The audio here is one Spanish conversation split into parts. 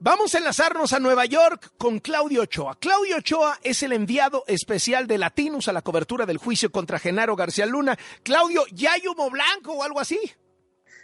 Vamos a enlazarnos a Nueva York con Claudio Ochoa. Claudio Ochoa es el enviado especial de Latinos a la cobertura del juicio contra Genaro García Luna. Claudio, ¿ya hay humo blanco o algo así?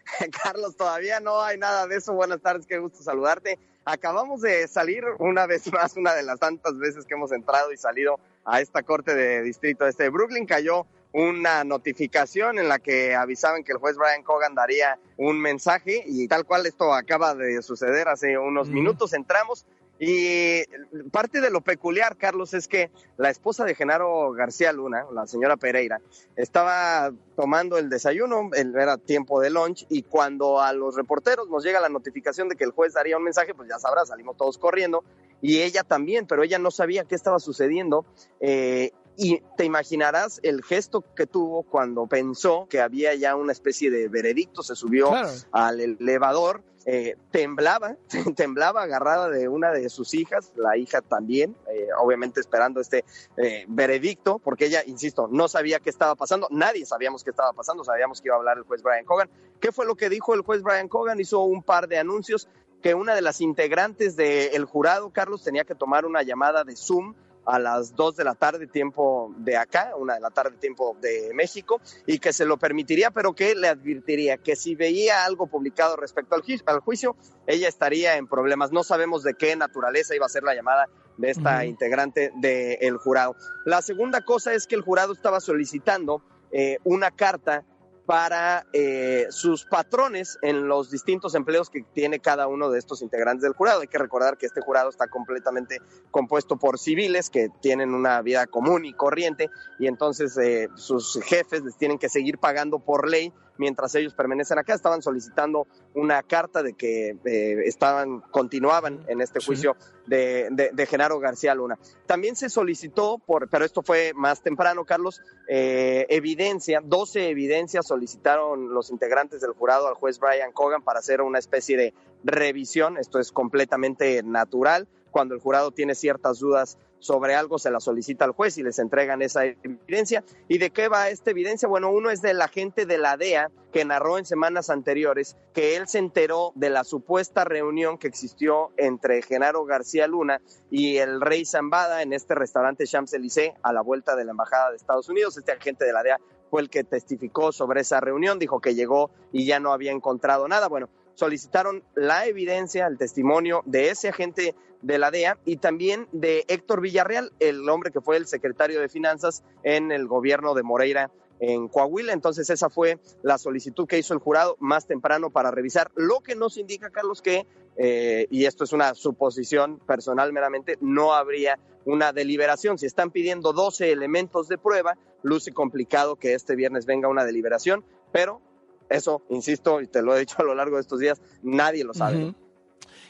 Carlos, todavía no hay nada de eso. Buenas tardes, qué gusto saludarte. Acabamos de salir una vez más, una de las tantas veces que hemos entrado y salido a esta corte de distrito este de Brooklyn. Cayó una notificación en la que avisaban que el juez Brian Cogan daría un mensaje y tal cual esto acaba de suceder hace unos minutos. Entramos y parte de lo peculiar, Carlos, es que la esposa de Genaro García Luna, la señora Pereira, estaba tomando el desayuno, era tiempo de lunch, y cuando a los reporteros nos llega la notificación de que el juez daría un mensaje, pues ya sabrás, salimos todos corriendo, y ella también, pero ella no sabía qué estaba sucediendo. Eh, y te imaginarás el gesto que tuvo cuando pensó que había ya una especie de veredicto, se subió al elevador, eh, temblaba, temblaba agarrada de una de sus hijas, la hija también, eh, obviamente esperando este eh, veredicto, porque ella, insisto, no sabía qué estaba pasando, nadie sabíamos qué estaba pasando, sabíamos que iba a hablar el juez Brian Cogan. ¿Qué fue lo que dijo el juez Brian Cogan? Hizo un par de anuncios que una de las integrantes del jurado, Carlos, tenía que tomar una llamada de Zoom a las 2 de la tarde tiempo de acá, una de la tarde tiempo de México, y que se lo permitiría, pero que le advertiría que si veía algo publicado respecto al, juicio, ella estaría en problemas. No sabemos de qué naturaleza iba a ser la llamada de esta integrante del jurado. La segunda cosa es que el jurado estaba solicitando eh, una carta para eh, sus patrones en los distintos empleos que tiene cada uno de estos integrantes del jurado. Hay que recordar que este jurado está completamente compuesto por civiles que tienen una vida común y corriente y entonces eh, sus jefes les tienen que seguir pagando por ley mientras ellos permanecen acá. Estaban solicitando una carta de que eh, estaban, continuaban en este juicio de, de, Genaro García Luna. También se solicitó, por, pero esto fue más temprano, Carlos, eh, evidencia, 12 evidencias solicitaron los integrantes del jurado al juez Brian Cogan para hacer una especie de revisión. Esto es completamente natural. Cuando el jurado tiene ciertas dudas sobre algo se la solicita al juez y les entregan esa evidencia. ¿Y de qué va esta evidencia? Bueno, uno es del agente de la DEA que narró en semanas anteriores que él se enteró de la supuesta reunión que existió entre Genaro García Luna y el rey Zambada en este restaurante Champs-Élysées a la vuelta de la Embajada de Estados Unidos. Este agente de la DEA fue el que testificó sobre esa reunión, dijo que llegó y ya no había encontrado nada. Bueno, solicitaron la evidencia, el testimonio de ese agente de la DEA y también de Héctor Villarreal, el hombre que fue el secretario de Finanzas en el gobierno de Moreira en Coahuila. Entonces esa fue la solicitud que hizo el jurado más temprano para revisar. Lo que nos indica, Carlos, que, eh, y esto es una suposición personal meramente, no habría una deliberación. Si están pidiendo 12 elementos de prueba, luce complicado que este viernes venga una deliberación, pero eso, insisto, y te lo he dicho a lo largo de estos días, nadie lo sabe.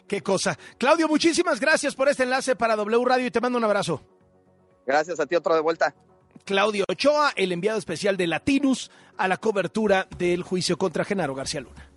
Qué cosa. Claudio, muchísimas gracias por este enlace para W Radio y te mando un abrazo. Gracias a ti, otro de vuelta. Claudio Ochoa, el enviado especial de Latinus a la cobertura del juicio contra Genaro García Luna.